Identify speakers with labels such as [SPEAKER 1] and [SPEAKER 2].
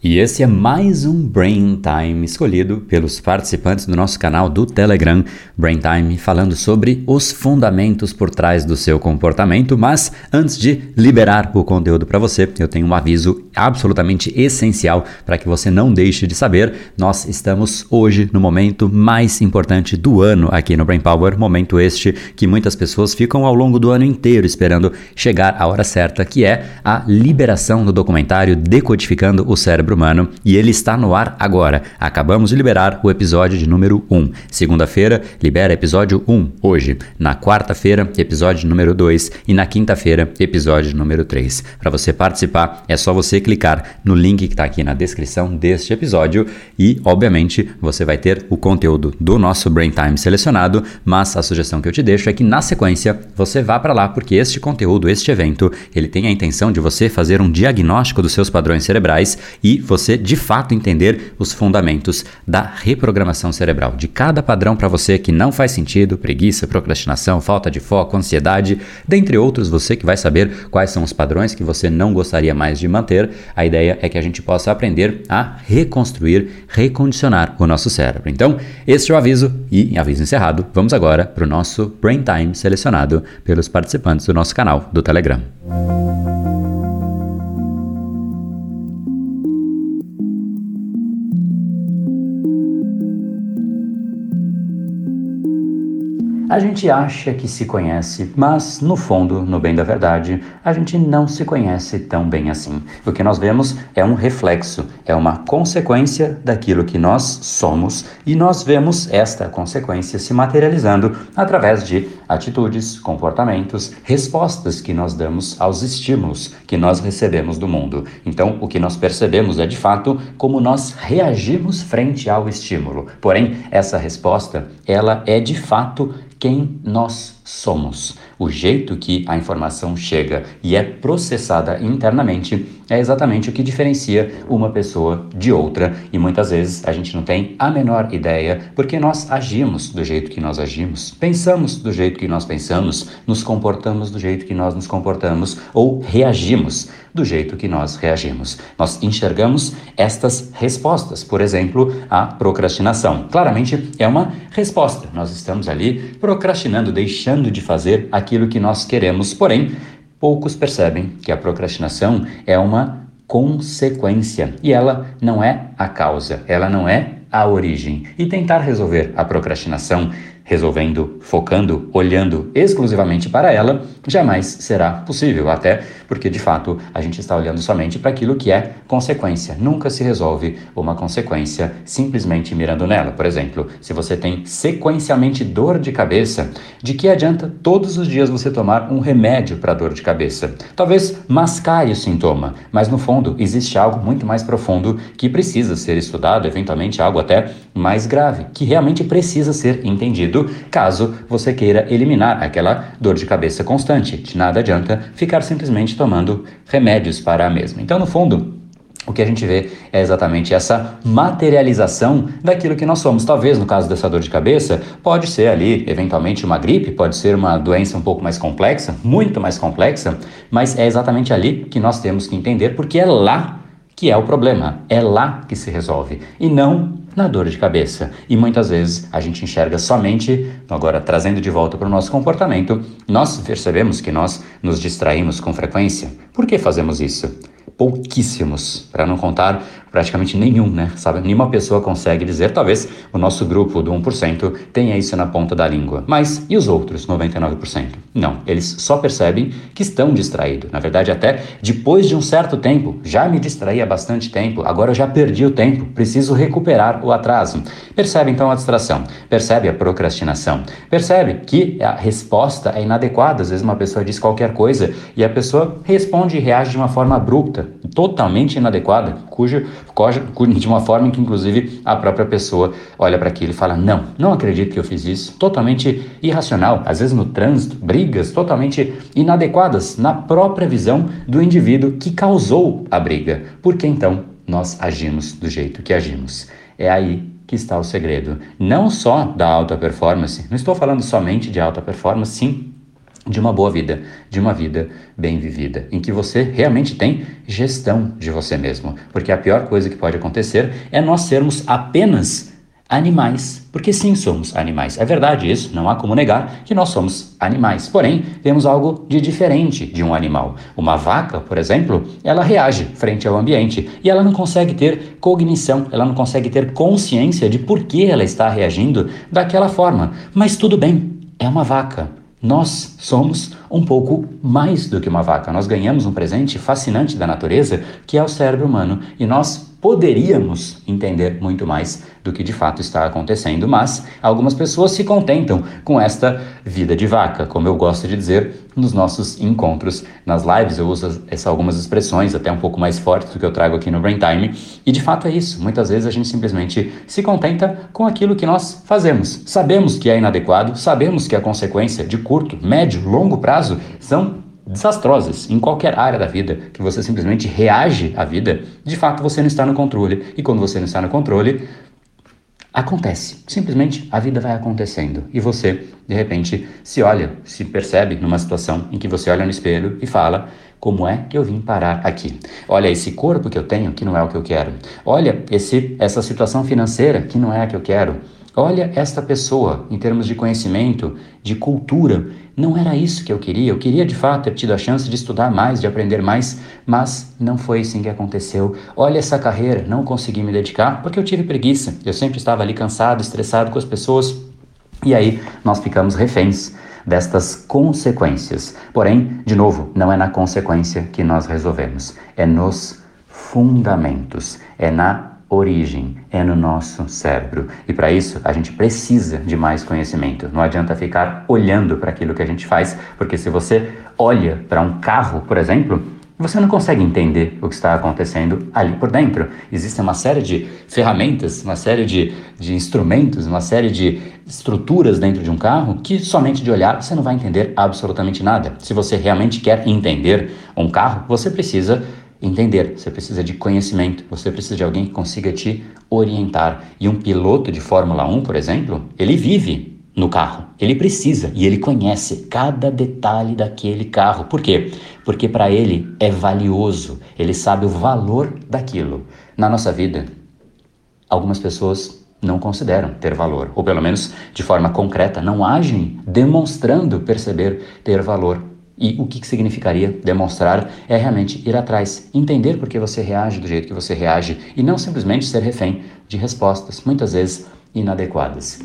[SPEAKER 1] E esse é mais um Brain Time escolhido pelos participantes do nosso canal do Telegram, Brain Time, falando sobre os fundamentos por trás do seu comportamento. Mas antes de liberar o conteúdo para você, eu tenho um aviso absolutamente essencial para que você não deixe de saber. Nós estamos hoje no momento mais importante do ano aqui no Brain Power, momento este que muitas pessoas ficam ao longo do ano inteiro esperando chegar a hora certa, que é a liberação do documentário Decodificando o Cérebro cérebro humano e ele está no ar agora. Acabamos de liberar o episódio de número 1. Segunda-feira, libera episódio 1 hoje. Na quarta-feira, episódio número 2 e na quinta-feira, episódio número 3. Para você participar, é só você clicar no link que está aqui na descrição deste episódio e, obviamente, você vai ter o conteúdo do nosso Brain Time selecionado, mas a sugestão que eu te deixo é que na sequência você vá para lá porque este conteúdo, este evento, ele tem a intenção de você fazer um diagnóstico dos seus padrões cerebrais e você de fato entender os fundamentos da reprogramação cerebral, de cada padrão para você que não faz sentido, preguiça, procrastinação, falta de foco, ansiedade, dentre outros, você que vai saber quais são os padrões que você não gostaria mais de manter. A ideia é que a gente possa aprender a reconstruir, recondicionar o nosso cérebro. Então, este é o aviso e, aviso encerrado, vamos agora para o nosso Brain Time selecionado pelos participantes do nosso canal do Telegram. A gente acha que se conhece, mas no fundo, no bem da verdade, a gente não se conhece tão bem assim. O que nós vemos é um reflexo, é uma consequência daquilo que nós somos e nós vemos esta consequência se materializando através de atitudes, comportamentos, respostas que nós damos aos estímulos que nós recebemos do mundo. Então, o que nós percebemos é de fato como nós reagimos frente ao estímulo. Porém, essa resposta, ela é de fato quem? Nós somos. O jeito que a informação chega e é processada internamente é exatamente o que diferencia uma pessoa de outra e muitas vezes a gente não tem a menor ideia porque nós agimos do jeito que nós agimos, pensamos do jeito que nós pensamos, nos comportamos do jeito que nós nos comportamos ou reagimos do jeito que nós reagimos. Nós enxergamos estas respostas, por exemplo, a procrastinação. Claramente é uma resposta. Nós estamos ali procrastinando, deixando de fazer aquilo que nós queremos, porém, poucos percebem que a procrastinação é uma consequência e ela não é a causa, ela não é a origem. E tentar resolver a procrastinação resolvendo, focando, olhando exclusivamente para ela, jamais será possível, até porque de fato a gente está olhando somente para aquilo que é consequência. Nunca se resolve uma consequência simplesmente mirando nela. Por exemplo, se você tem sequencialmente dor de cabeça, de que adianta todos os dias você tomar um remédio para dor de cabeça? Talvez mascare o sintoma, mas no fundo existe algo muito mais profundo que precisa ser estudado, eventualmente algo até mais grave, que realmente precisa ser entendido caso você queira eliminar aquela dor de cabeça constante. De nada adianta ficar simplesmente tomando remédios para a mesma. Então, no fundo, o que a gente vê é exatamente essa materialização daquilo que nós somos. Talvez no caso dessa dor de cabeça, pode ser ali, eventualmente, uma gripe, pode ser uma doença um pouco mais complexa, muito mais complexa, mas é exatamente ali que nós temos que entender, porque é lá que é o problema, é lá que se resolve, e não na dor de cabeça. E muitas vezes a gente enxerga somente, agora trazendo de volta para o nosso comportamento, nós percebemos que nós nos distraímos com frequência. Por que fazemos isso? Pouquíssimos, para não contar praticamente nenhum, né? Sabe? Nenhuma pessoa consegue dizer, talvez o nosso grupo do 1% tenha isso na ponta da língua. Mas e os outros 99%? Não, eles só percebem que estão distraídos. Na verdade, até depois de um certo tempo, já me distraí há bastante tempo, agora eu já perdi o tempo, preciso recuperar o atraso. Percebe então a distração, percebe a procrastinação, percebe que a resposta é inadequada. Às vezes uma pessoa diz qualquer coisa e a pessoa responde e reage de uma forma abrupta, totalmente inadequada, cujo de uma forma que, inclusive, a própria pessoa olha para aquilo e fala: Não, não acredito que eu fiz isso. Totalmente irracional, às vezes no trânsito, brigas totalmente inadequadas na própria visão do indivíduo que causou a briga. Por que então nós agimos do jeito que agimos? É aí que está o segredo. Não só da alta performance, não estou falando somente de alta performance, sim, de uma boa vida, de uma vida bem vivida, em que você realmente tem gestão de você mesmo. Porque a pior coisa que pode acontecer é nós sermos apenas animais, porque sim, somos animais. É verdade isso, não há como negar que nós somos animais. Porém, temos algo de diferente de um animal. Uma vaca, por exemplo, ela reage frente ao ambiente e ela não consegue ter cognição, ela não consegue ter consciência de por que ela está reagindo daquela forma. Mas tudo bem, é uma vaca. Nós somos um pouco mais do que uma vaca. Nós ganhamos um presente fascinante da natureza, que é o cérebro humano, e nós poderíamos entender muito mais do que de fato está acontecendo, mas algumas pessoas se contentam com esta vida de vaca, como eu gosto de dizer nos nossos encontros nas lives. Eu uso essa, algumas expressões até um pouco mais fortes do que eu trago aqui no Brain Time, e de fato é isso. Muitas vezes a gente simplesmente se contenta com aquilo que nós fazemos. Sabemos que é inadequado, sabemos que a consequência de curto, médio, longo prazo são desastrosas em qualquer área da vida, que você simplesmente reage à vida, de fato você não está no controle. E quando você não está no controle, acontece. Simplesmente a vida vai acontecendo. E você, de repente, se olha, se percebe numa situação em que você olha no espelho e fala: como é que eu vim parar aqui? Olha esse corpo que eu tenho que não é o que eu quero. Olha esse essa situação financeira que não é a que eu quero. Olha esta pessoa em termos de conhecimento, de cultura, não era isso que eu queria. Eu queria de fato ter tido a chance de estudar mais, de aprender mais, mas não foi assim que aconteceu. Olha essa carreira, não consegui me dedicar porque eu tive preguiça. Eu sempre estava ali cansado, estressado com as pessoas. E aí nós ficamos reféns destas consequências. Porém, de novo, não é na consequência que nós resolvemos, é nos fundamentos, é na origem é no nosso cérebro. E para isso a gente precisa de mais conhecimento. Não adianta ficar olhando para aquilo que a gente faz, porque se você olha para um carro, por exemplo, você não consegue entender o que está acontecendo ali por dentro. Existe uma série de ferramentas, uma série de, de instrumentos, uma série de estruturas dentro de um carro que somente de olhar você não vai entender absolutamente nada. Se você realmente quer entender um carro, você precisa entender, você precisa de conhecimento, você precisa de alguém que consiga te orientar. E um piloto de Fórmula 1, por exemplo, ele vive no carro, ele precisa e ele conhece cada detalhe daquele carro. Por quê? Porque para ele é valioso, ele sabe o valor daquilo. Na nossa vida, algumas pessoas não consideram ter valor, ou pelo menos de forma concreta, não agem demonstrando perceber ter valor. E o que significaria demonstrar é realmente ir atrás, entender por que você reage do jeito que você reage e não simplesmente ser refém de respostas, muitas vezes inadequadas.